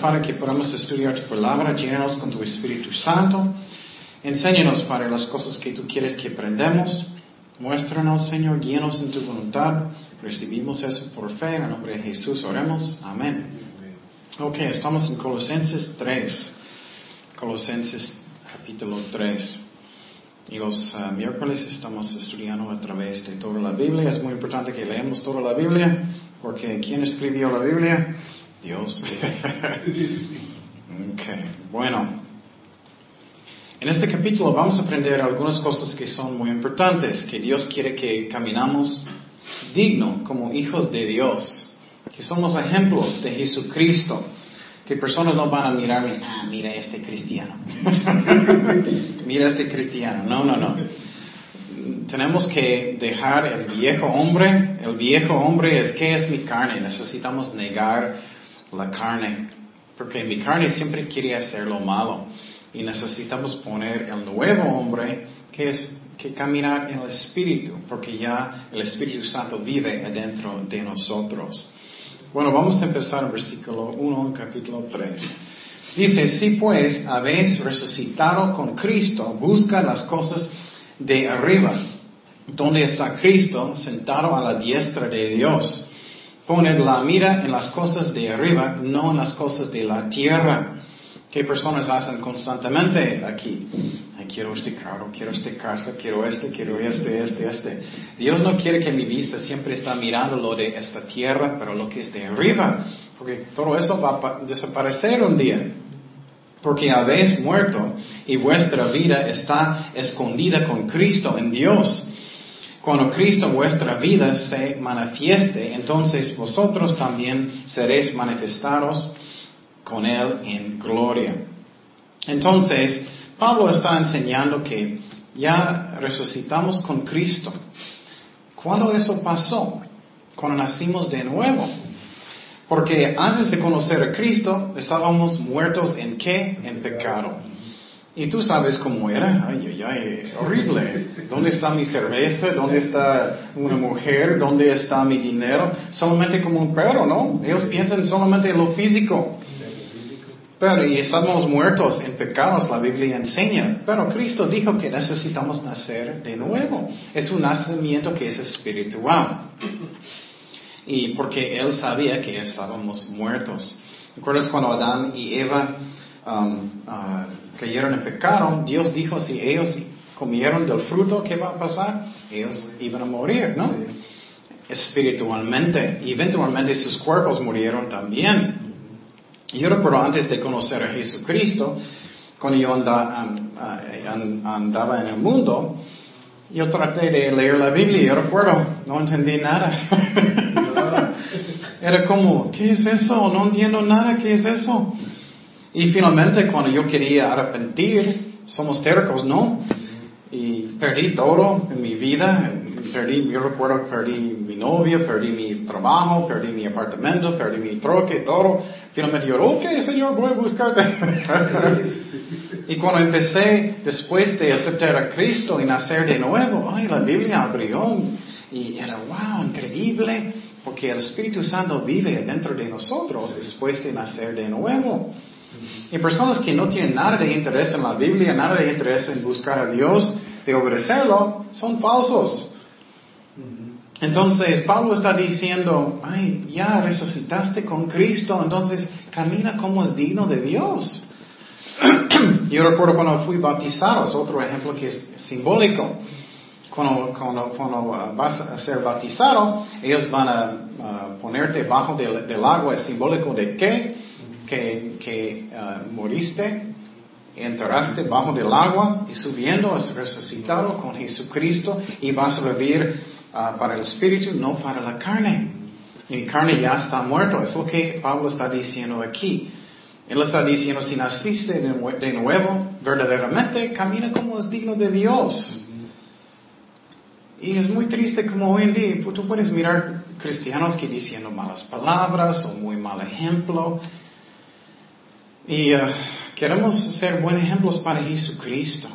Padre, que podamos estudiar tu palabra. Llénanos con tu Espíritu Santo. Enséñanos, Padre, las cosas que tú quieres que aprendamos. Muéstranos, Señor, guíanos en tu voluntad. Recibimos eso por fe. En el nombre de Jesús oremos. Amén. Ok, estamos en Colosenses 3. Colosenses capítulo 3. Y los uh, miércoles estamos estudiando a través de toda la Biblia. Es muy importante que leamos toda la Biblia, porque ¿quién escribió la Biblia? Dios. ok, bueno. En este capítulo vamos a aprender algunas cosas que son muy importantes, que Dios quiere que caminamos digno como hijos de Dios, que somos ejemplos de Jesucristo, que personas no van a mirarme, ah, mira este cristiano, mira este cristiano, no, no, no. Tenemos que dejar el viejo hombre, el viejo hombre es que es mi carne, necesitamos negar la carne, porque mi carne siempre quiere hacer lo malo y necesitamos poner el nuevo hombre que es que caminar en el Espíritu, porque ya el Espíritu Santo vive adentro de nosotros. Bueno, vamos a empezar en versículo 1 en capítulo 3. Dice, si pues habéis resucitado con Cristo, busca las cosas de arriba, donde está Cristo sentado a la diestra de Dios. Poned la mira en las cosas de arriba, no en las cosas de la tierra. ¿Qué personas hacen constantemente aquí? Ay, quiero este carro, quiero este casa, quiero este, quiero este, este, este. Dios no quiere que mi vista siempre está mirando lo de esta tierra, pero lo que es de arriba, porque todo eso va a desaparecer un día. Porque habéis muerto y vuestra vida está escondida con Cristo en Dios. Cuando Cristo vuestra vida se manifieste, entonces vosotros también seréis manifestados con Él en gloria. Entonces, Pablo está enseñando que ya resucitamos con Cristo. ¿Cuándo eso pasó? Cuando nacimos de nuevo. Porque antes de conocer a Cristo estábamos muertos en qué? En pecado. Y tú sabes cómo era. Ay, ay, ay, horrible. ¿Dónde está mi cerveza? ¿Dónde está una mujer? ¿Dónde está mi dinero? Solamente como un perro, ¿no? Ellos piensan solamente en lo físico. Pero y estamos muertos en pecados, la Biblia enseña. Pero Cristo dijo que necesitamos nacer de nuevo. Es un nacimiento que es espiritual. Y porque Él sabía que estábamos muertos. ¿Recuerdas cuando Adán y Eva um, uh, cayeron en pecado? Dios dijo, si ellos comieron del fruto, ¿qué va a pasar? Ellos iban a morir, ¿no? Espiritualmente. Y eventualmente sus cuerpos murieron también. Yo recuerdo antes de conocer a Jesucristo, cuando yo andaba en el mundo, yo traté de leer la Biblia, yo recuerdo, no entendí nada. Era como, ¿qué es eso? No entiendo nada, ¿qué es eso? Y finalmente cuando yo quería arrepentir, somos tercos, ¿no? Y perdí todo en mi vida, perdí, yo recuerdo, perdí mi novia, perdí mi trabajo, perdí mi apartamento, perdí mi troque, todo. Finalmente yo, ok, Señor, voy a buscarte. y cuando empecé, después de aceptar a Cristo y nacer de nuevo, ay, la Biblia abrió y era, wow, increíble, porque el Espíritu Santo vive dentro de nosotros después de nacer de nuevo. Y personas que no tienen nada de interés en la Biblia, nada de interés en buscar a Dios, de obedecerlo, son falsos. Entonces Pablo está diciendo, ay, ya resucitaste con Cristo, entonces camina como es digno de Dios. Yo recuerdo cuando fui bautizado, es otro ejemplo que es simbólico. Cuando, cuando, vas a ser bautizado, ellos van a, ponerte bajo del, agua, es simbólico de qué? Que, que uh, moriste, entraste bajo del agua y subiendo has resucitado con Jesucristo y vas a vivir Ah, para el espíritu, no para la carne. Mi carne ya está muerto. Es lo que Pablo está diciendo aquí. Él está diciendo, si naciste de nuevo, verdaderamente camina como es digno de Dios. Y es muy triste como hoy en día, tú puedes mirar cristianos que diciendo malas palabras o muy mal ejemplo. Y ah, queremos ser buenos ejemplos para Jesucristo.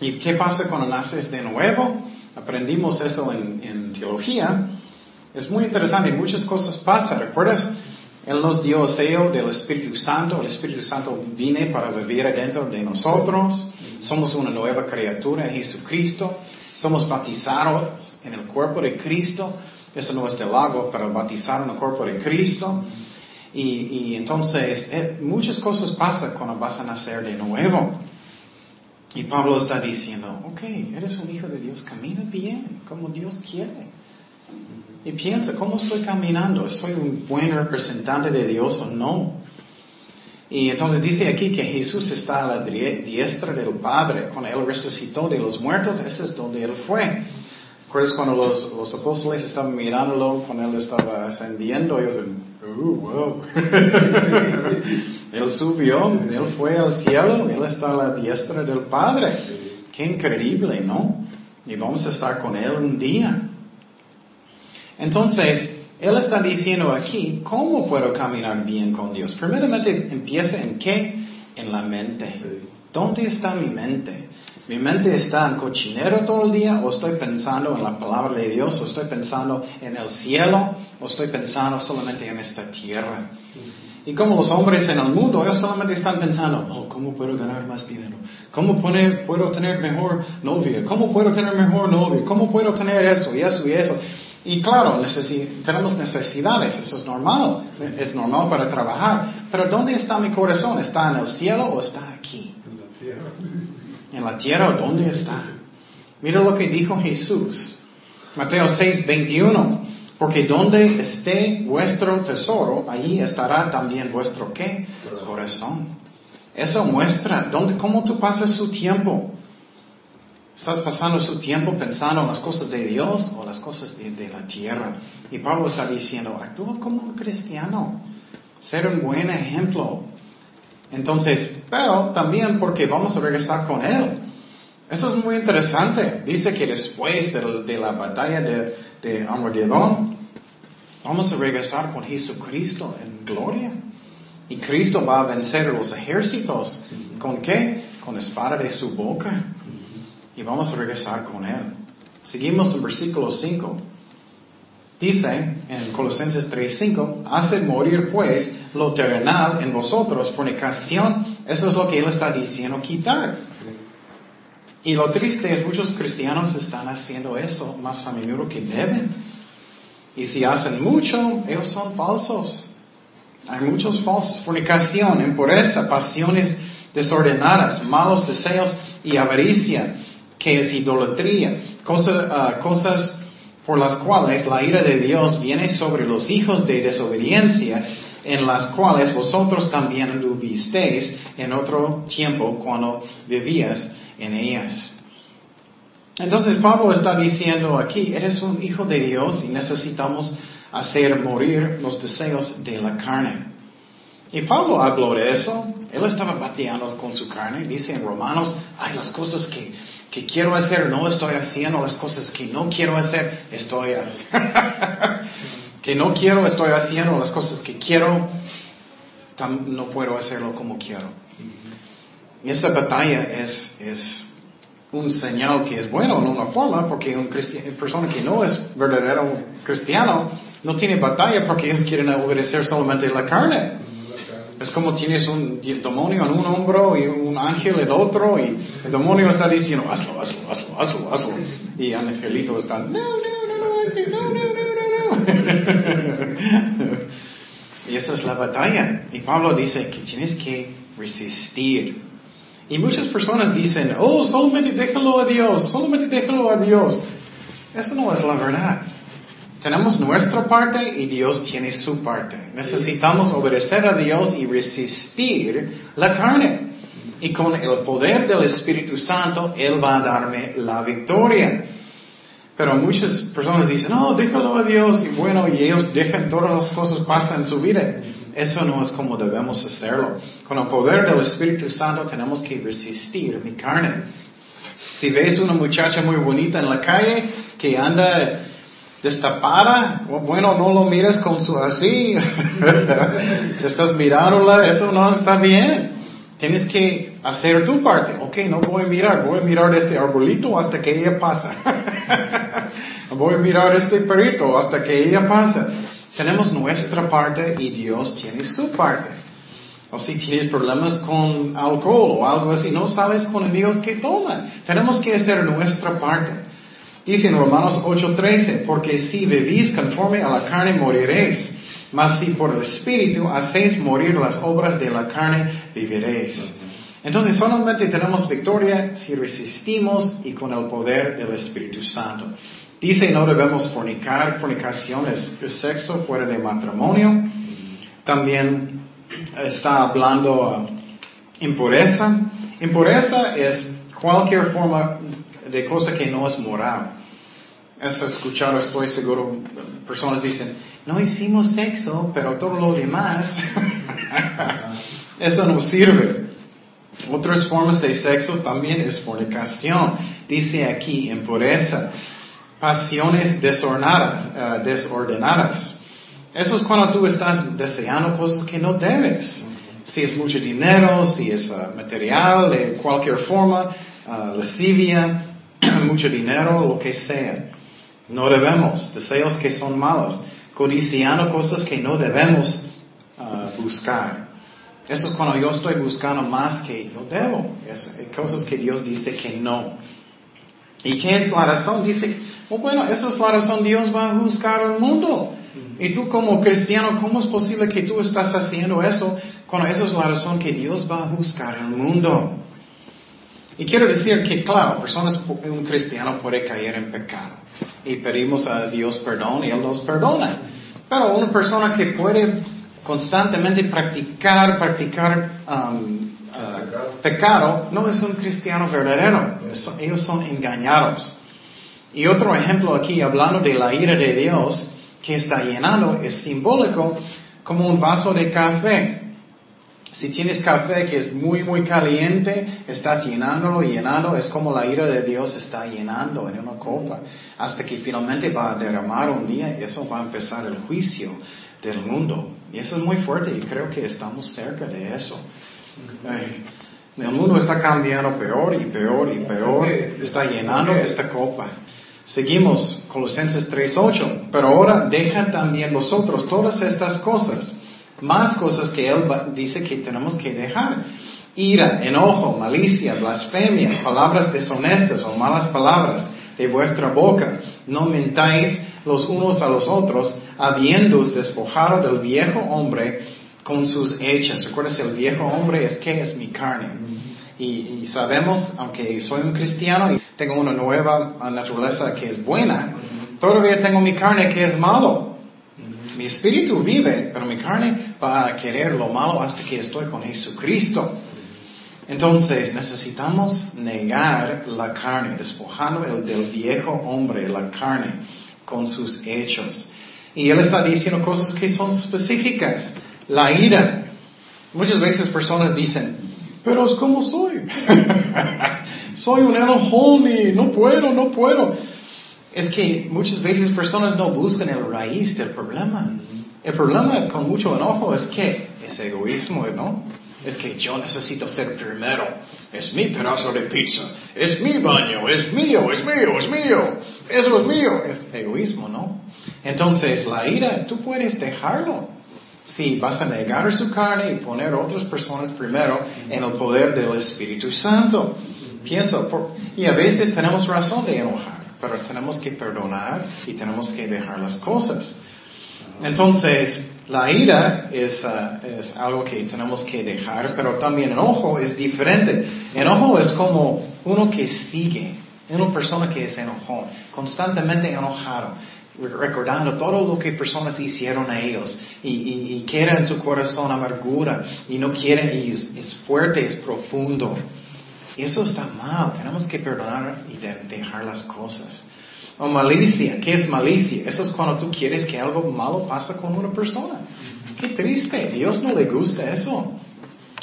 ¿Y qué pasa cuando naces de nuevo? aprendimos eso en, teología, es muy interesante, muchas cosas pasan. ¿Recuerdas Él nos dio el sello del Espíritu Santo. El Espíritu Santo viene para vivir dentro de nosotros. Somos una nueva criatura en Jesucristo. Somos bautizados en el cuerpo de Cristo. Eso no es del agua, pero bautizar en el cuerpo de Cristo. Y, entonces eh, muchas cosas pasan cuando vas a nacer de nuevo. Y Pablo está diciendo, ok, eres un hijo de Dios, camina bien, como Dios quiere. Y piensa, ¿cómo estoy caminando? ¿Soy un buen representante de Dios o no? Y entonces dice aquí que Jesús está a la diestra del Padre. Cuando Él resucitó de los muertos, ese es donde Él fue. ¿Recuerdas cuando los, los apóstoles estaban mirándolo, cuando Él estaba ascendiendo? Ellos uh, wow. él subió, Él fue al cielo, Él está a la diestra del Padre. Qué increíble, ¿no? Y vamos a estar con Él un día. Entonces, Él está diciendo aquí, ¿cómo puedo caminar bien con Dios? Primeramente, empieza en qué? En la mente. ¿Dónde está mi mente? ¿Mi mente está en cochinero todo el día o estoy pensando en la palabra de Dios o estoy pensando en el cielo o estoy pensando solamente en esta tierra? Y como los hombres en el mundo, ellos solamente están pensando, oh, ¿cómo puedo ganar más dinero? ¿Cómo puedo tener mejor novia? ¿Cómo puedo tener mejor novia? ¿Cómo puedo tener eso y eso y eso? Y claro, tenemos necesidades, eso es normal, es normal para trabajar. Pero ¿dónde está mi corazón? ¿Está en el cielo o está aquí? En la tierra. ¿En la tierra dónde está? Mira lo que dijo Jesús. Mateo 6, 21. Porque donde esté vuestro tesoro, allí estará también vuestro qué? Corazón. Eso muestra dónde, cómo tú pasas su tiempo. ¿Estás pasando su tiempo pensando en las cosas de Dios o las cosas de, la tierra? Y Pablo está diciendo, actúa como un cristiano, ser un buen ejemplo. Entonces, pero también porque vamos a regresar con Él. Eso es muy interesante. Dice que después de, la batalla de, de Armagedón, vamos a regresar con Jesucristo en gloria. Y Cristo va a vencer los ejércitos. ¿Con qué? Con espada de su boca y vamos a regresar con Él. Seguimos en versículo 5. Dice en Colosenses 3:5, hace morir pues lo terrenal en vosotros, fornicación, eso es lo que Él está diciendo, quitar. Y lo triste es muchos cristianos están haciendo eso más a menudo que deben. Y si hacen mucho, ellos son falsos. Hay muchos falsos. Fornicación, impureza, pasiones desordenadas, malos deseos y avaricia que es idolatría, ah, cosas por las cuales la ira de Dios viene sobre los hijos de desobediencia, en las cuales vosotros también anduvisteis en otro tiempo cuando vivías en ellas. Entonces Pablo está diciendo aquí, eres un hijo de Dios y necesitamos hacer morir los deseos de la carne. Y Pablo habló de eso, él estaba bateando con su carne, dice en Romanos, hay las cosas que que quiero hacer, no estoy haciendo las cosas que no quiero hacer, estoy haciendo. que no quiero, estoy haciendo las cosas que quiero, no puedo hacerlo como quiero. Y esa batalla es, es un señal que es bueno en una forma, porque una persona que no es verdadero cristiano no tiene batalla porque ellos quieren obedecer solamente la carne. Es como tienes un demonio en un hombro y un ángel en el otro y el demonio está diciendo, hazlo, hazlo, hazlo, hazlo, hazlo. Y el angelito está, no, no, no, no, no, no, no, no. y esa es la batalla. Y Pablo dice que tienes que resistir. Y muchas personas dicen, oh, solamente déjalo a Dios, solamente déjalo a Dios. Eso no es la verdad. Tenemos nuestra parte y Dios tiene su parte. Necesitamos obedecer a Dios y resistir la carne. Y con el poder del Espíritu Santo, Él va a darme la victoria. Pero muchas personas dicen, no, déjalo a Dios. Y bueno, y ellos dejan todas las cosas pasan en su vida. Eso no es como debemos hacerlo. Con el poder del Espíritu Santo tenemos que resistir mi carne. Si ves una muchacha muy bonita en la calle que anda destapada, bueno, no lo mires con su así, estás mirándola, eso no está bien. Tienes que hacer tu parte. Ok, no voy a mirar, voy a mirar este arbolito hasta que ella pasa. voy a mirar este perrito hasta que ella pasa. Tenemos nuestra parte y Dios tiene su parte. O si tienes problemas con alcohol o algo así, no sales con amigos que toman. Tenemos que hacer nuestra parte. Dice en Romanos 8:13, porque si vivís conforme a la carne moriréis, mas si por el Espíritu hacéis morir las obras de la carne, viviréis. Entonces solamente tenemos victoria si resistimos y con el poder del Espíritu Santo. Dice no debemos fornicar, fornicación es, sexo fuera de matrimonio. También está hablando uh, impureza. Impureza es cualquier forma de cosa que no es moral. Eso escuchado, estoy seguro, personas dicen, no hicimos sexo, pero todo lo demás, eso no sirve. Otras formas de sexo también es fornicación. Dice aquí impureza pasiones desordenadas, uh, desordenadas. Eso es cuando tú estás deseando cosas que no debes. Si es mucho dinero, si es uh, material, de cualquier forma, uh, lascivia, mucho dinero, lo que sea. No debemos. Deseos que son malos. Codiciando cosas que no debemos buscar. Eso es cuando yo estoy buscando más que yo debo. Es, cosas que Dios dice que no. ¿Y qué es la razón? Dice, oh, bueno, esa es la razón, Dios va a buscar al mundo. Y tú como cristiano, ¿cómo es posible que tú estás haciendo eso cuando esa es la razón que Dios va a buscar al mundo? Y quiero decir que, claro, personas, un cristiano puede caer en pecado. Y pedimos a Dios perdón y Él nos perdona. Pero una persona que puede constantemente practicar, practicar um, pecado no es un cristiano verdadero. Ellos son engañados. Y otro ejemplo aquí, hablando de la ira de Dios que está llenando, es simbólico como un vaso de café. Si tienes café que es muy, muy caliente, estás llenándolo, llenando, es como la ira de Dios está llenando en una copa, hasta que finalmente va a derramar un día, y eso va a empezar el juicio del mundo. Y eso es muy fuerte y creo que estamos cerca de eso. El mundo está cambiando peor y peor y peor. Está llenando esta copa. Seguimos, Colosenses 3.8. Pero ahora deja también vosotros todas estas cosas. Más cosas que Él dice que tenemos que dejar. Ira, enojo, malicia, blasfemia, palabras deshonestas o malas palabras de vuestra boca. No mentáis los unos a los otros, habiéndoos despojado del viejo hombre con sus hechas. Recuerdas, el viejo hombre es que es mi carne. Y, sabemos, aunque soy un cristiano y tengo una nueva naturaleza que es buena, todavía tengo mi carne que es malo. Mi espíritu vive, pero mi carne va a querer lo malo hasta que estoy con Jesucristo. Entonces necesitamos negar la carne, despojando el del viejo hombre, la carne, con sus hechos. Y él está diciendo cosas que son específicas. La ira. Muchas veces personas dicen, pero es como soy. soy un enojón y no puedo, no puedo. Es que muchas veces personas no buscan el raíz del problema. El problema con mucho enojo es que es egoísmo, ¿no? Es que yo necesito ser primero. Es mi pedazo de pizza. Es mi baño. Es mío, es mío, es mío. Eso es mío. Es egoísmo, ¿no? Entonces, la ira, tú puedes dejarlo. Si vas a negar su carne y poner otras personas primero en el poder del Espíritu Santo. Pienso, y a veces tenemos razón de enojar, pero tenemos que perdonar y tenemos que dejar las cosas. Entonces, la ira es, uh, es algo que tenemos que dejar, pero también enojo es diferente. Enojo es como uno que sigue, una persona que es enojón, constantemente enojado recordando todo lo que personas hicieron a ellos y, y, en su corazón amargura y no quieren y es, fuerte, es profundo. Eso está mal, tenemos que perdonar y dejar las cosas. O malicia, ¿qué es malicia? Eso es cuando tú quieres que algo malo pase con una persona. Qué triste, Dios no le gusta eso.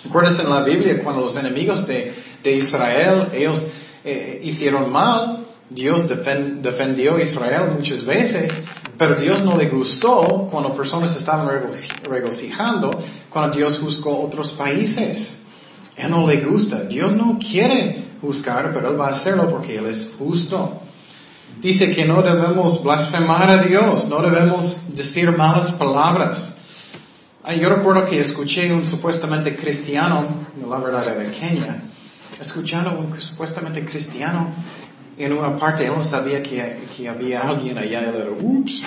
¿Recuerdas en la Biblia cuando los enemigos de, de Israel, ellos eh, hicieron mal? Dios defendió a Israel muchas veces, pero Dios no le gustó cuando personas estaban regocijando, cuando Dios juzgó otros países. Él no le gusta. Dios no quiere juzgar, pero Él va a hacerlo porque Él es justo. Dice que no debemos blasfemar a Dios, no debemos decir malas palabras. Yo recuerdo que escuché un supuestamente cristiano, la verdad era Kenia, escuchando un supuestamente cristiano en una parte él no sabía que, que había alguien allá, él era, ups,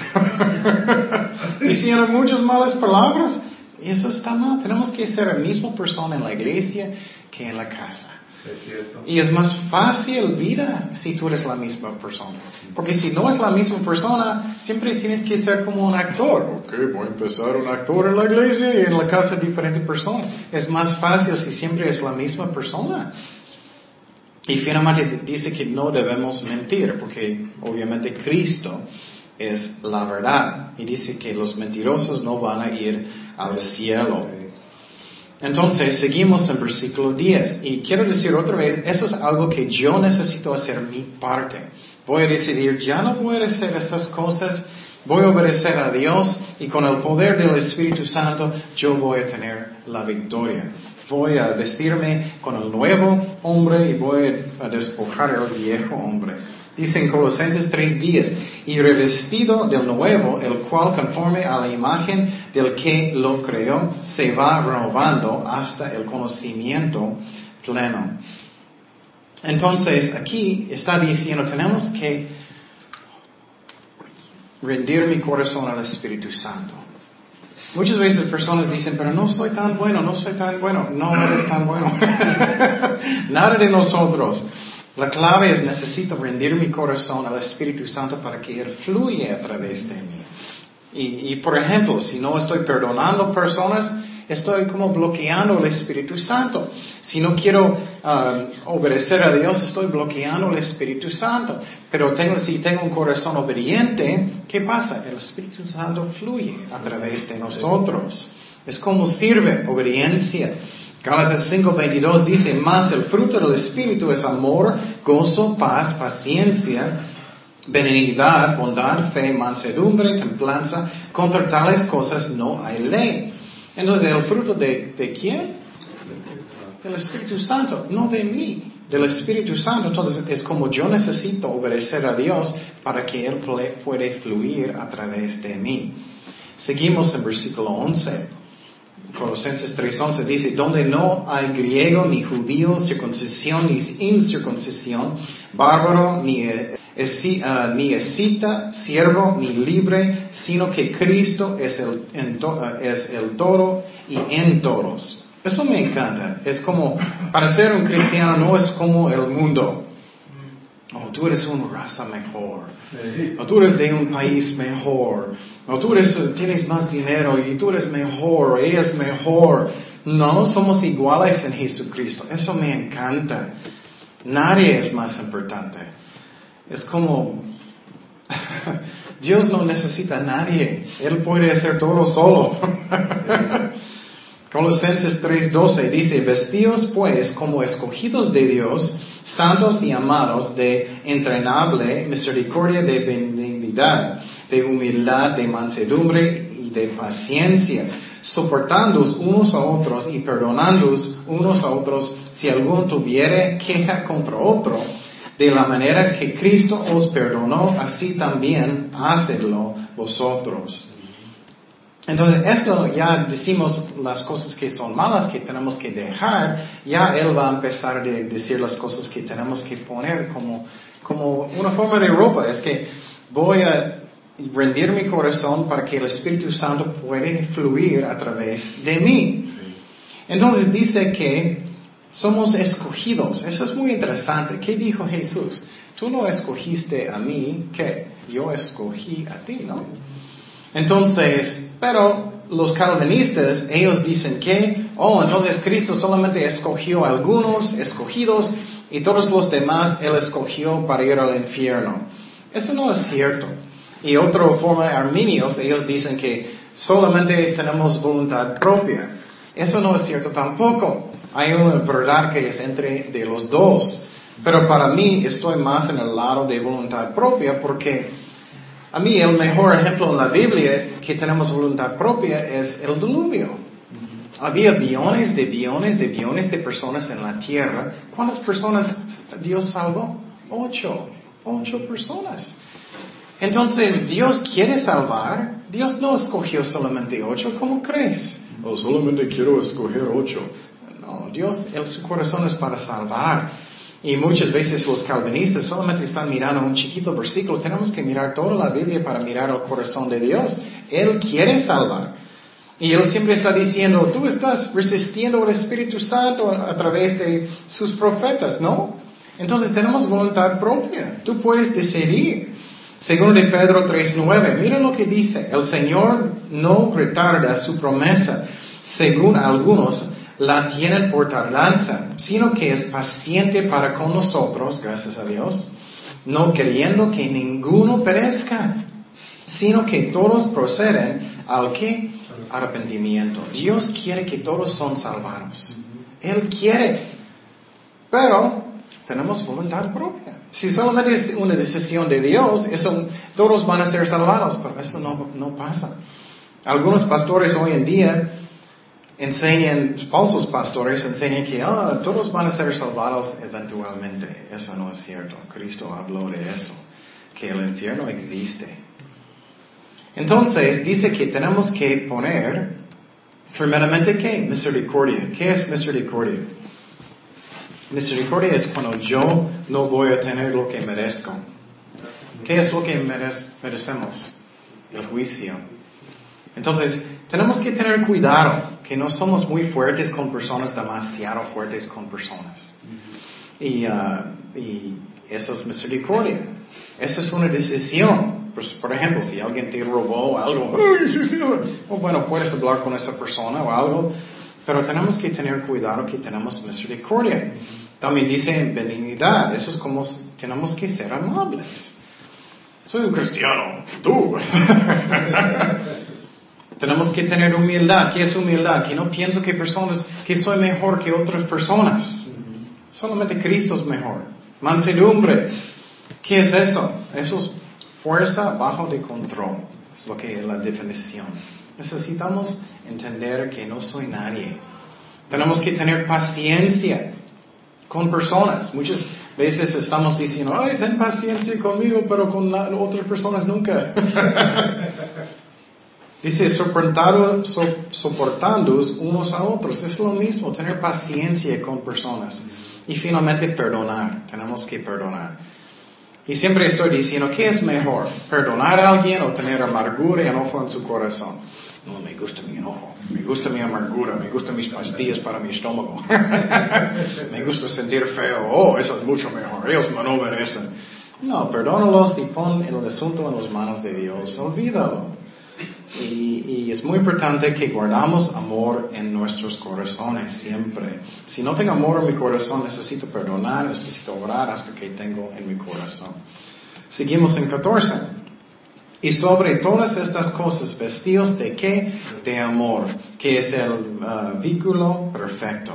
diciendo muchas malas palabras. Y eso está mal, tenemos que ser la misma persona en la iglesia que en la casa. Y es más fácil vida si tú eres la misma persona. Porque si no es la misma persona, siempre tienes que ser como un actor. Ok, voy a empezar un actor en la iglesia y en la casa diferente persona. Es más fácil si siempre es la misma persona. Y finalmente dice que no debemos mentir, porque obviamente Cristo es la verdad. Y dice que los mentirosos no van a ir al cielo. Entonces, seguimos en versículo 10. Y quiero decir otra vez, eso es algo que yo necesito hacer mi parte. Voy a decidir, ya no voy a hacer estas cosas, voy a obedecer a Dios y con el poder del Espíritu Santo yo voy a tener la victoria. Voy a vestirme con el nuevo hombre y voy a despojar el viejo hombre. Dice en Colosenses 3:10, y revestido del nuevo, el cual conforme a la imagen del que lo creó, se va renovando hasta el conocimiento pleno. Entonces, aquí está diciendo, tenemos que rendir mi corazón al Espíritu Santo. Muchas veces personas dicen, pero no soy tan bueno, no soy tan bueno, no eres tan bueno. Nada de nosotros. La clave es necesito rendir mi corazón al Espíritu Santo para que Él fluya a través de mí. Y, por ejemplo, si no estoy perdonando personas, estoy como bloqueando el Espíritu Santo. Si no quiero um, obedecer a Dios, estoy bloqueando el Espíritu Santo. Pero tengo, si tengo un corazón obediente, ¿qué pasa? El Espíritu Santo fluye a través de nosotros. Es como sirve obediencia. Gálatas 5:22 dice, más el fruto del Espíritu es amor, gozo, paz, paciencia, benignidad, bondad, fe, mansedumbre, templanza. Contra tales cosas no hay ley. Entonces, ¿el fruto de, de quién? Del Espíritu Santo, no de mí, del Espíritu Santo. Entonces, es como yo necesito obedecer a Dios para que Él pueda fluir a través de mí. Seguimos en versículo 11. Colosenses 3.11 dice, donde no hay griego ni judío, circuncisión ni incircuncisión, bárbaro ni, eh, ah, ni escita, siervo ni libre, sino que Cristo es el, uh, es el todo y en todos. Eso me encanta. Es como, para ser un cristiano no es como el mundo. Oh, tú eres una raza mejor. O tú eres de un país mejor. O tú eres, tienes más dinero y tú eres mejor. O ella es mejor. No, somos iguales en Jesucristo. Eso me encanta. Nadie es más importante. Es como, Dios no necesita a nadie. Él puede hacer todo solo. Colosenses 3:12 dice, vestidos pues como escogidos de Dios, santos y amados de entrenable misericordia, de benignidad, de humildad, de mansedumbre y de paciencia, soportándoos unos a otros y perdonándoos unos a otros si alguno tuviere queja contra otro, de la manera que Cristo os perdonó, así también hacedlo vosotros. Entonces, eso ya decimos las cosas que son malas que tenemos que dejar, ya Él va a empezar a decir las cosas que tenemos que poner como, como una forma de ropa. Es que voy a rendir mi corazón para que el Espíritu Santo pueda fluir a través de mí. Entonces dice que somos escogidos. Eso es muy interesante. ¿Qué dijo Jesús? Tú no escogiste a mí, que yo escogí a ti, ¿no? Entonces, pero los calvinistas, ellos dicen que, oh, entonces Cristo solamente escogió a algunos escogidos y todos los demás Él escogió para ir al infierno. Eso no es cierto. Y otra forma, arminios, ellos dicen que solamente tenemos voluntad propia. Eso no es cierto tampoco. Hay una verdad que es entre de los dos. Pero para mí estoy más en el lado de voluntad propia porque a mí el mejor ejemplo en la Biblia que tenemos voluntad propia es el diluvio. Había billones de billones de billones de personas en la tierra. ¿Cuántas personas Dios salvó? Ocho. Ocho personas. Entonces, Dios quiere salvar. Dios no escogió solamente ocho, ¿cómo crees? O oh, solamente quiero escoger ocho. No, Dios, en su corazón es para salvar. Y muchas veces los calvinistas solamente están mirando un chiquito versículo. Tenemos que mirar toda la Biblia para mirar el corazón de Dios. Él quiere salvar. Y Él siempre está diciendo, tú estás resistiendo al Espíritu Santo a través de sus profetas, ¿no? Entonces tenemos voluntad propia. Tú puedes decidir. Según de Pedro 3.9, mira lo que dice. El Señor no retarda su promesa, según algunos la tienen por tardanza, sino que es paciente para con nosotros, gracias a Dios, no queriendo que ninguno perezca, sino que todos proceden al que arrepentimiento. Dios quiere que todos son salvados. Él quiere. Pero tenemos voluntad propia. Si solamente es una decisión de Dios, eso, todos van a ser salvados, pero eso no, no pasa. Algunos pastores hoy en día enseñan, falsos pastores enseñan que ah, todos van a ser salvados eventualmente. Eso no es cierto. Cristo habló de eso, que el infierno existe. Entonces dice que tenemos que poner primeramente qué? Misericordia. ¿Qué es misericordia? Misericordia es cuando yo no voy a tener lo que merezco. ¿Qué es lo que merecemos? El juicio. Entonces, tenemos que tener cuidado que no somos muy fuertes con personas, demasiado fuertes con personas. Y, uh, y eso es misericordia. Eso es una decisión. Pues, por ejemplo, si alguien te robó algo, oh, bueno, puedes hablar con esa persona o algo, pero tenemos que tener cuidado que tenemos misericordia. También dice benignidad, eso es como tenemos que ser amables. Soy un cristiano, tú. Tenemos que tener humildad. ¿Qué es humildad? Que no pienso que personas, que soy mejor que otras personas. Solamente Cristo es mejor. Mansedumbre. ¿Qué es eso? Eso es fuerza bajo de control. Es lo que es la definición. Necesitamos entender que no soy nadie. Tenemos que tener paciencia con personas. Muchas veces estamos diciendo, ay, ten paciencia conmigo, pero con otras personas nunca. Dice, soportando, unos a otros. Es lo mismo, tener paciencia con personas. Y finalmente perdonar. Tenemos que perdonar. Y siempre estoy diciendo, ¿qué es mejor? ¿Perdonar a alguien o tener amargura y enojo en su corazón? No, me gusta mi enojo, me gusta mi amargura, me gustan mis pastillas para mi estómago. me gusta sentir feo. Oh, eso es mucho mejor. Ellos no merecen. No, perdónalos y pon el asunto en las manos de Dios. Olvídalo. Y, es muy importante que guardamos amor en nuestros corazones siempre. Si no tengo amor en mi corazón, necesito perdonar, necesito orar hasta que tengo en mi corazón. Seguimos en 14. Y sobre todas estas cosas, vestidos de qué? De amor, que es el uh, vínculo perfecto.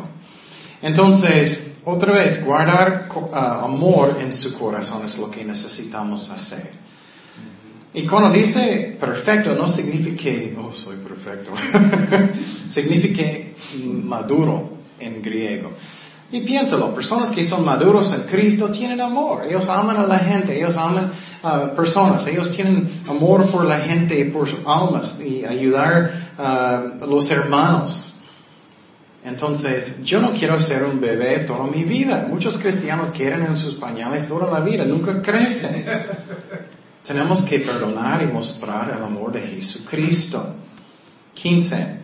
Entonces, otra vez, guardar uh, amor en su corazón es lo que necesitamos hacer. Y cuando dice perfecto, no significa oh, soy perfecto. significa maduro en griego. Y piénsalo, personas que son maduros en Cristo tienen amor. Ellos aman a la gente, ellos aman a personas, ellos tienen amor por la gente, por sus almas y ayudar a los hermanos. Entonces, yo no quiero ser un bebé toda mi vida. Muchos cristianos quieren en sus pañales toda la vida, nunca crecen. Tenemos que perdonar y mostrar el amor de Jesucristo. 15.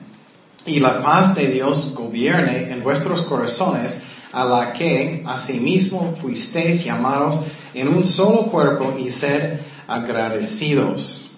Y la paz de Dios gobierne en vuestros corazones, a la que asimismo fuisteis llamados en un solo cuerpo y ser agradecidos.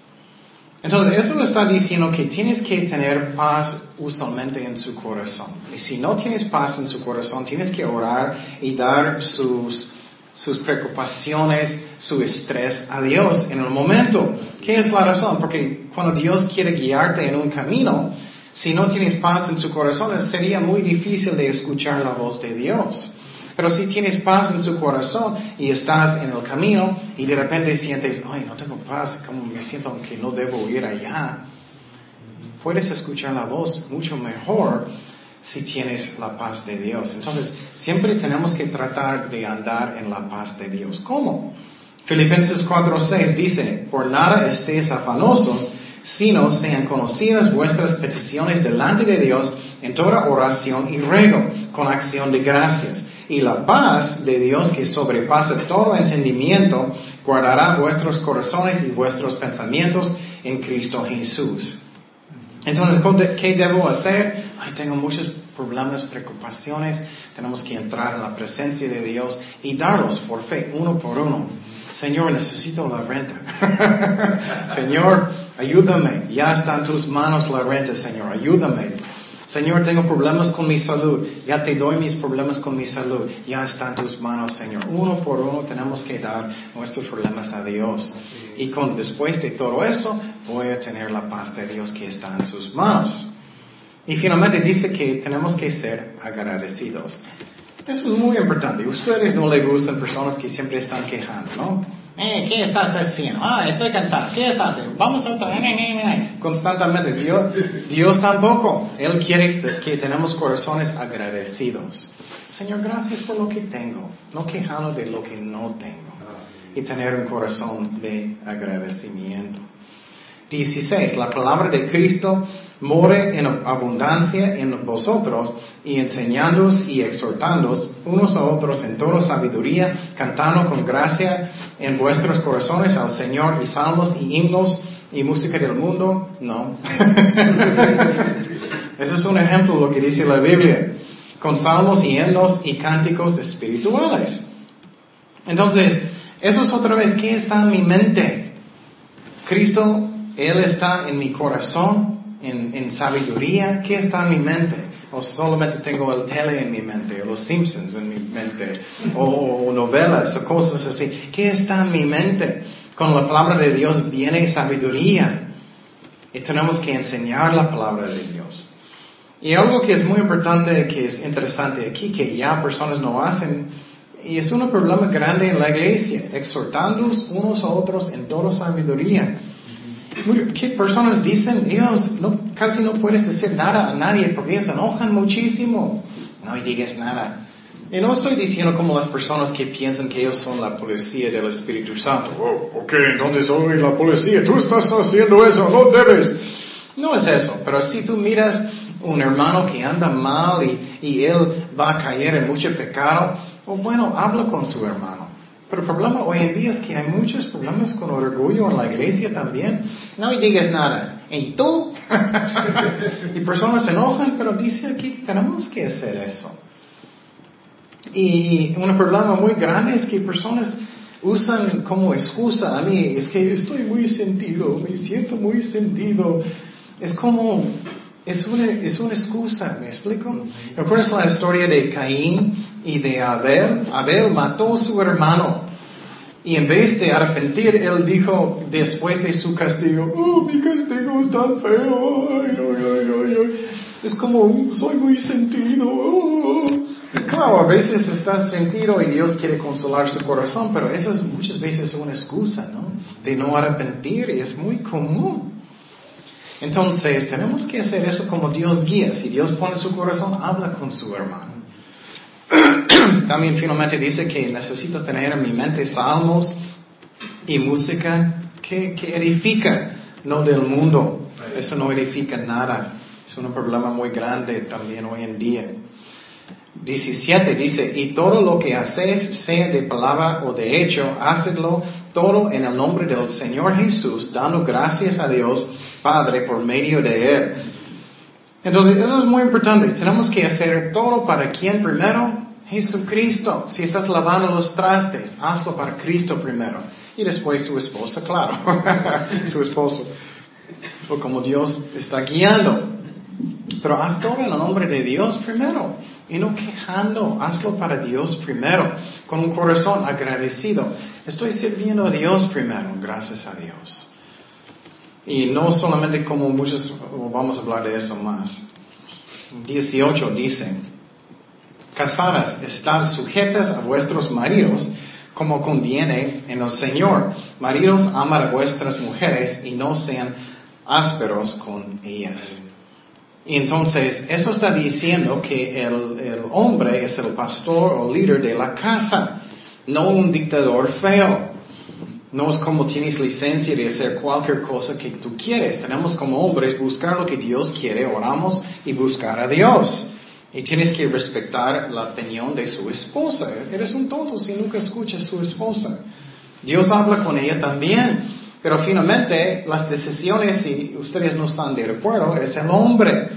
Entonces, eso está diciendo que tienes que tener paz usualmente en su corazón. Y si no tienes paz en su corazón, tienes que orar y dar sus sus preocupaciones, su estrés a Dios en el momento. ¿Qué es la razón? Porque cuando Dios quiere guiarte en un camino, si no tienes paz en su corazón, sería muy difícil de escuchar la voz de Dios. Pero si tienes paz en su corazón y estás en el camino y de repente sientes, ay, no tengo paz, como me siento que no debo ir allá, puedes escuchar la voz mucho mejor si tienes la paz de Dios. Entonces, siempre tenemos que tratar de andar en la paz de Dios. ¿Cómo? Filipenses 4:6 dice, por nada estéis afanosos, sino sean conocidas vuestras peticiones delante de Dios en toda oración y ruego, con acción de gracias. Y la paz de Dios que sobrepasa todo entendimiento, guardará vuestros corazones y vuestros pensamientos en Cristo Jesús. Entonces, ¿qué debo hacer? Ay, tengo muchos problemas, preocupaciones. Tenemos que entrar en la presencia de Dios y darlos por fe, uno por uno. Señor, necesito la renta. Señor, ayúdame. Ya está en tus manos la renta, Señor. Ayúdame. Señor, tengo problemas con mi salud. Ya te doy mis problemas con mi salud. Ya está en tus manos, Señor. Uno por uno tenemos que dar nuestros problemas a Dios. Y con, después de todo eso, voy a tener la paz de Dios que está en sus manos. Y finalmente dice que tenemos que ser agradecidos. Eso es muy importante. Ustedes no les gustan personas que siempre están quejando, ¿no? Eh, ¿Qué estás haciendo? Ah, estoy cansado. ¿Qué estás haciendo? Vamos a otra. Constantemente. Dios, Dios tampoco. Él quiere que tenemos corazones agradecidos. Señor, gracias por lo que tengo. No quejando de lo que no tengo. Y tener un corazón de agradecimiento. 16. La palabra de Cristo more en abundancia en vosotros y enseñándoos y exhortándoos unos a otros en toda sabiduría, cantando con gracia en vuestros corazones al Señor y salmos y himnos y música del mundo. No. Ese es un ejemplo de lo que dice la Biblia. Con salmos y himnos y cánticos espirituales. Entonces, eso es otra vez, ¿qué está en mi mente? Cristo, Él está en mi corazón en, sabiduría, ¿qué está en mi mente? O solamente tengo el tele en mi mente, o los Simpsons en mi mente, o, novelas, o cosas así. ¿Qué está en mi mente? Con la palabra de Dios viene sabiduría. Y tenemos que enseñar la palabra de Dios. Y algo que es muy importante, que es interesante aquí, que ya personas no hacen, y es un problema grande en la iglesia, exhortando unos a otros en toda sabiduría. ¿Qué personas dicen? Ellos no, casi no puedes decir nada a nadie porque ellos enojan muchísimo. No digas nada. Y no estoy diciendo como las personas que piensan que ellos son la policía del Espíritu Santo. Oh, ok, entonces soy la policía. Tú estás haciendo eso, no debes. No es eso, pero si tú miras un hermano que anda mal y, y él va a caer en mucho pecado, o oh, bueno, habla con su hermano. Pero el problema hoy en día es que hay muchos problemas con orgullo en la iglesia también. No digas nada. ¿Y tú? y personas se enojan, pero dice aquí tenemos que hacer eso. Y un problema muy grande es que personas usan como excusa a mí, es que estoy muy sentido, me siento muy sentido. Es como, es una, es una excusa, ¿me explico? ¿Recuerdas la historia de Caín y de Abel? Abel mató a su hermano. Y en vez de arrepentir, él dijo después de su castigo, oh, mi castigo es tan feo, ay, ay, ay, es como, soy muy sentido. Oh. Claro, a veces estás sentido y Dios quiere consolar su corazón, pero eso es muchas veces una excusa, ¿no? De no arrepentir, es muy común. Entonces, tenemos que hacer eso como Dios guía. Si Dios pone su corazón, habla con su hermano. También finalmente dice que necesito tener en mi mente salmos y música que, que edifica, no del mundo. Eso no edifica nada. Es un problema muy grande también hoy en día. 17 dice, y todo lo que hacéis, sea de palabra o de hecho, hacedlo todo en el nombre del Señor Jesús, dando gracias a Dios Padre por medio de Él. Entonces, eso es muy importante. Tenemos que hacer todo para quién primero? Jesucristo. Si estás lavando los trastes, hazlo para Cristo primero. Y después su esposa, claro. su esposo. Fue como Dios está guiando. Pero haz todo en el nombre de Dios primero. Y no quejando, hazlo para Dios primero, con un corazón agradecido. Estoy sirviendo a Dios primero, gracias a Dios. Y no solamente como muchos, vamos a hablar de eso más. 18 dice, casadas, estad sujetas a vuestros maridos, como conviene en el Señor. Maridos, amad a vuestras mujeres y no sean ásperos con ellas. Y entonces, eso está diciendo que el, el, hombre es el pastor o líder de la casa, no un dictador feo. No es como tienes licencia de hacer cualquier cosa que tú quieres. Tenemos como hombres buscar lo que Dios quiere, oramos y buscar a Dios. Y tienes que respetar la opinión de su esposa. Eres un tonto si nunca escuchas a su esposa. Dios habla con ella también. Pero finalmente las decisiones, si ustedes no están de acuerdo, es el hombre.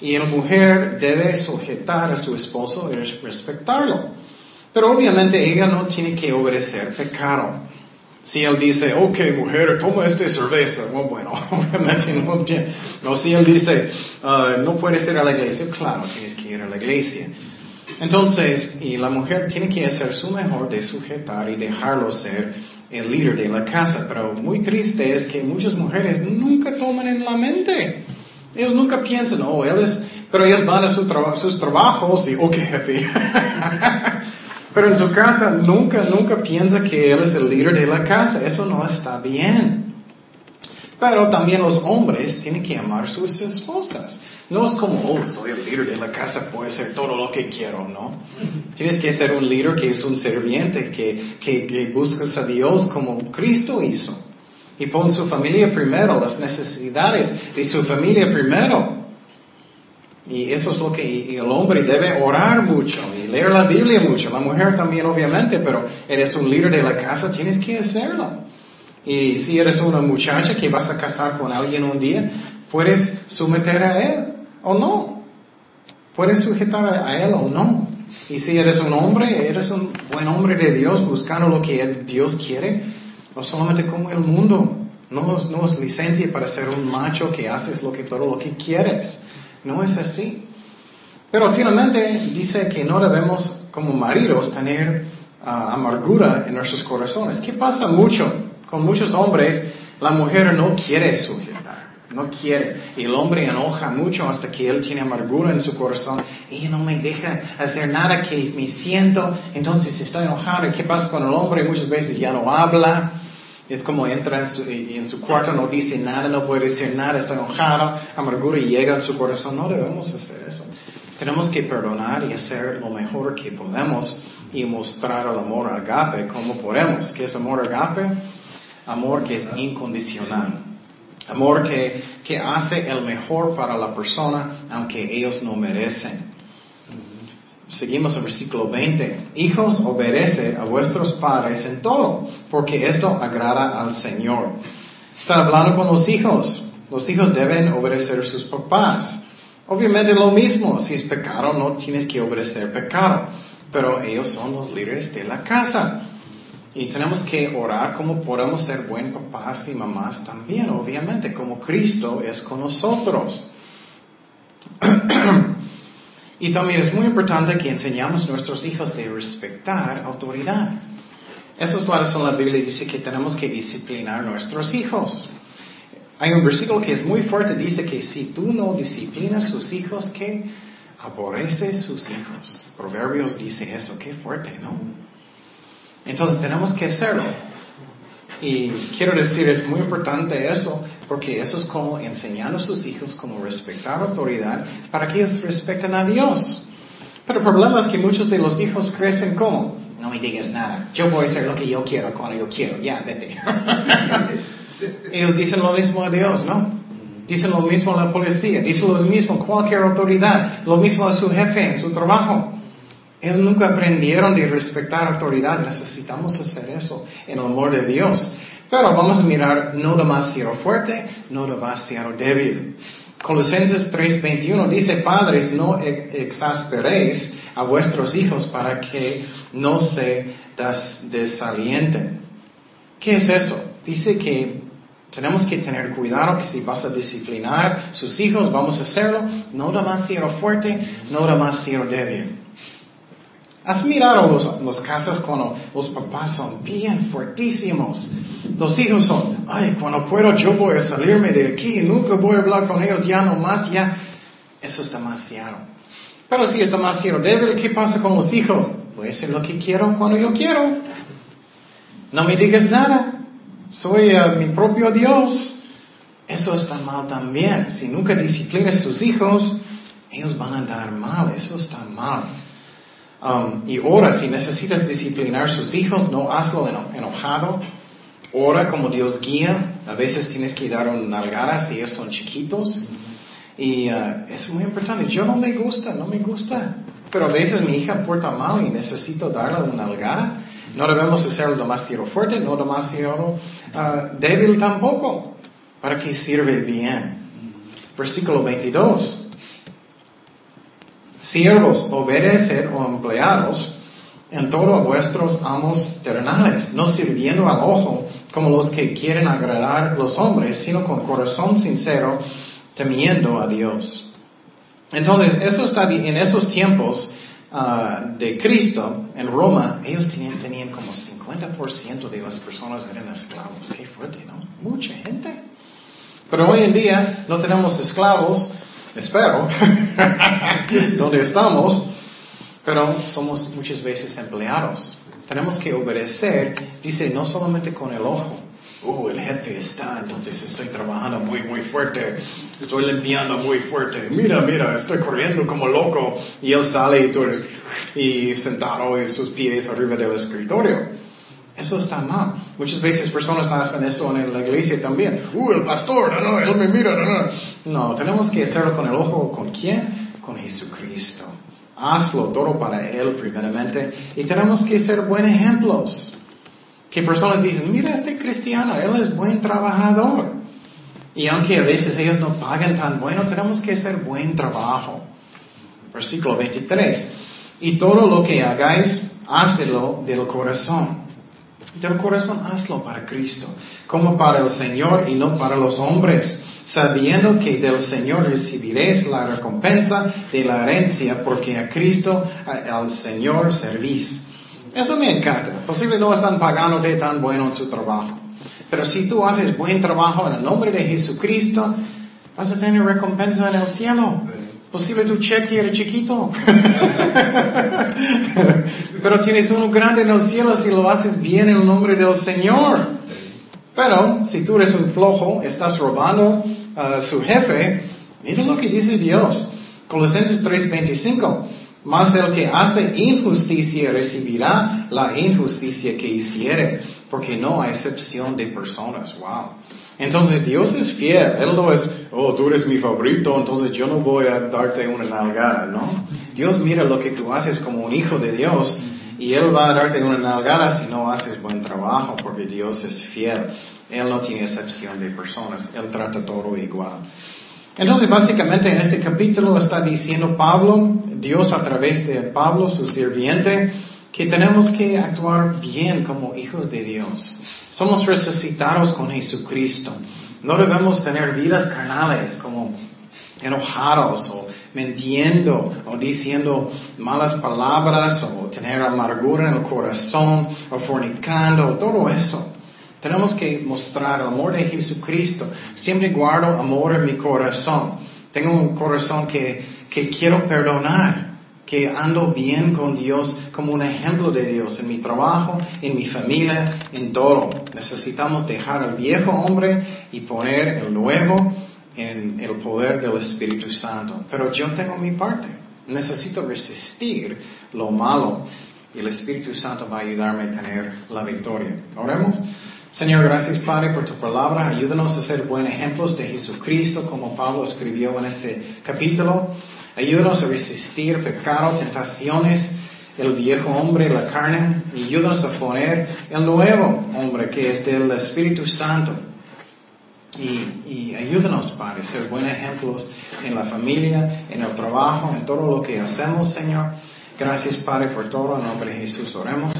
Y la mujer debe sujetar a su esposo y respetarlo. Pero obviamente ella no tiene que obedecer pecado. Si él dice, ok mujer, toma esta cerveza, bueno, obviamente no, no si él dice, uh, no puedes ir a la iglesia, claro, tienes que ir a la iglesia. Entonces, y la mujer tiene que hacer su mejor de sujetar y dejarlo ser el líder de la casa, pero muy triste es que muchas mujeres nunca toman en la mente. Ellos nunca piensan, oh, él pero ellos van a sus trabajos y, ok, jefe. Pero en su casa nunca, nunca piensa que él es el líder de la casa. Eso no está bien. Pero también los hombres tienen que amar a sus esposas. No es como, oh, soy el líder de la casa, puedo hacer todo lo que quiero, ¿no? Tienes que ser un líder que es un serviente, que, que, que buscas a Dios como Cristo hizo. Y pon su familia primero, las necesidades de su familia primero. Y eso es lo que el hombre debe orar mucho y leer la Biblia mucho. La mujer también, obviamente, pero eres un líder de la casa, tienes que hacerlo. Y si eres una muchacha que vas a casar con alguien un día, puedes someter a él o no. Puedes sujetar a él o no. Y si eres un hombre, eres un buen hombre de Dios buscando lo que Dios quiere, no solamente como el mundo. No, no es licencia para ser un macho que haces lo que todo lo que quieres. No es así. Pero finalmente dice que no debemos como maridos tener ah, amargura en nuestros corazones. ¿Qué pasa mucho con muchos hombres? La mujer no quiere sujetar, no quiere. Y el hombre enoja mucho hasta que él tiene amargura en su corazón. y no me deja hacer nada que me siento, entonces estoy enojado. ¿Y qué pasa con el hombre? Muchas veces ya no habla. Es como entra en su, en su, cuarto, no dice nada, no puede decir nada, está enojado, amargura llega a su corazón. No debemos hacer eso. Tenemos que perdonar y hacer lo mejor que podemos y mostrar el amor agape como podemos. ¿Qué es amor agape? Amor que es incondicional. Amor que, que hace el mejor para la persona aunque ellos no merecen. Seguimos el versículo 20. Hijos, obedece a vuestros padres en todo, porque esto agrada al Señor. Está hablando con los hijos. Los hijos deben obedecer a sus papás. Obviamente lo mismo, si es pecado no tienes que obedecer pecado, pero ellos son los líderes de la casa. Y tenemos que orar como podemos ser buenos papás y mamás también, obviamente, como Cristo es con nosotros. Y también es muy importante que enseñamos a nuestros hijos de respetar autoridad. Esa es la razón la Biblia dice que tenemos que disciplinar a nuestros hijos. Hay un versículo que es muy fuerte, dice que si tú no disciplinas a sus hijos, que aborrece sus hijos. Proverbios dice eso, qué fuerte, ¿no? Entonces tenemos que hacerlo. Y quiero decir, es muy importante eso, porque eso es como enseñar a sus hijos cómo respetar autoridad para que ellos respeten a Dios. Pero el problema es que muchos de los hijos crecen como, no me digas nada, yo voy a hacer lo que yo quiero cuando yo quiero, ya, vete. ellos dicen lo mismo a Dios, ¿no? Dicen lo mismo a la policía, dicen lo mismo a cualquier autoridad, lo mismo a su jefe en su trabajo. Ellos nunca aprendieron de respetar autoridad. Necesitamos hacer eso en el amor de Dios. Pero vamos a mirar no demasiado fuerte, no demasiado débil. Colosenses 3:21 dice, padres, no exasperéis a vuestros hijos para que no se desalienten. ¿Qué es eso? Dice que tenemos que tener cuidado que si vas a disciplinar sus hijos, vamos a hacerlo no demasiado fuerte, no demasiado débil. ¿Has mirado los, los casas cuando los papás son bien fuertísimos? Los hijos son, ay, cuando puedo yo voy a salirme de aquí, nunca voy a hablar con ellos, ya no más, ya. Eso es demasiado. Pero si es demasiado débil, ¿qué pasa con los hijos? Voy a hacer lo que quiero cuando yo quiero. No me digas nada. Soy eh, mi propio Dios. Eso está mal también. Si nunca disciplinas a sus hijos, ellos van a andar mal. Eso está mal. Um, y ahora, si necesitas disciplinar a sus hijos, no hazlo enojado, ora como Dios guía. A veces tienes que dar un nalgada si ellos son chiquitos. Y uh, es muy importante. Yo no me gusta, no me gusta. Pero a veces mi hija porta mal y necesito darle una nalgada. No debemos hacerlo demasiado fuerte, no demasiado uh, débil tampoco, para que sirve bien. Versículo 22. Siervos, obedeced o empleados en todo a vuestros amos terrenales, no sirviendo al ojo como los que quieren agradar a los hombres, sino con corazón sincero, temiendo a Dios. Entonces, eso está en esos tiempos ah, de Cristo, en Roma, ellos tenían, tenían como 50% de las personas eran esclavos. Qué fuerte, ¿no? Mucha gente. Pero hoy en día no tenemos esclavos, espero, donde estamos, pero somos muchas veces empleados. Tenemos que obedecer, dice, no solamente con el ojo. Oh, el jefe está, entonces estoy trabajando muy, muy fuerte. Estoy limpiando muy fuerte. Mira, mira, estoy corriendo como loco. Y él sale y tú eres, y sentado en sus pies arriba del escritorio. Eso está mal. Muchas veces personas hacen eso en la iglesia también. Uh, el pastor, no, no, él me mira, no, no. No, tenemos que hacerlo con el ojo, ¿con quién? Con Jesucristo. Hazlo todo para Él primeramente. Y tenemos que ser buenos ejemplos. Que personas dicen, mira este cristiano, él es buen trabajador. Y aunque a veces ellos no pagan tan bueno, tenemos que hacer buen trabajo. Versículo 23. Y todo lo que hagáis, hácelo del corazón del corazón hazlo para Cristo, como para el Señor y no para los hombres, sabiendo que del Señor recibiréis la recompensa de la herencia, porque a Cristo, al Señor servís. Eso me encanta. Posible no están pagándote tan bueno en su trabajo. Pero si tú haces buen trabajo en el nombre de Jesucristo, vas a tener recompensa en el cielo. Posible tu cheque era chiquito. Pero tienes uno grande en el cielo si lo haces bien en el nombre del Señor. Pero si tú eres un flojo, estás robando a su jefe, mira lo que dice Dios. Colosenses 3:25. Mas el que hace injusticia recibirá la injusticia que hiciere, porque no hay excepción de personas. Wow. Entonces Dios es fiel. Él no es, oh, tú eres mi favorito, entonces yo no voy a darte una nalgada, ¿no? Dios mira lo que tú haces como un hijo de Dios y Él va a darte una nalgada si no haces buen trabajo, porque Dios es fiel. Él no tiene excepción de personas. Él trata todo igual. Entonces, básicamente en este capítulo está diciendo Pablo, Dios a través de Pablo, su sirviente, que tenemos que actuar bien como hijos de Dios. Somos resucitados con Jesucristo. No debemos tener vidas carnales como enojados o mintiendo o diciendo malas palabras o tener amargura en el corazón o fornicando, todo eso. Tenemos que mostrar el amor de Jesucristo. Siempre guardo amor en mi corazón. Tengo un corazón que, que quiero perdonar que ando bien con Dios como un ejemplo de Dios en mi trabajo, en mi familia, en todo. Necesitamos dejar al viejo hombre y poner el nuevo en el poder del Espíritu Santo. Pero yo tengo mi parte. Necesito resistir lo malo y el Espíritu Santo va a ayudarme a tener la victoria. Oremos. Señor, gracias Padre por tu palabra. Ayúdanos a ser buenos ejemplos de Jesucristo como Pablo escribió en este capítulo. Ayúdanos a resistir pecado, tentaciones, el viejo hombre, la carne. Y ayúdanos a poner el nuevo hombre que es del Espíritu Santo. Y, ayúdanos, Padre, a ser buenos ejemplos en la familia, en el trabajo, en todo lo que hacemos, Señor. Gracias, Padre, por todo. En nombre de Jesús oremos.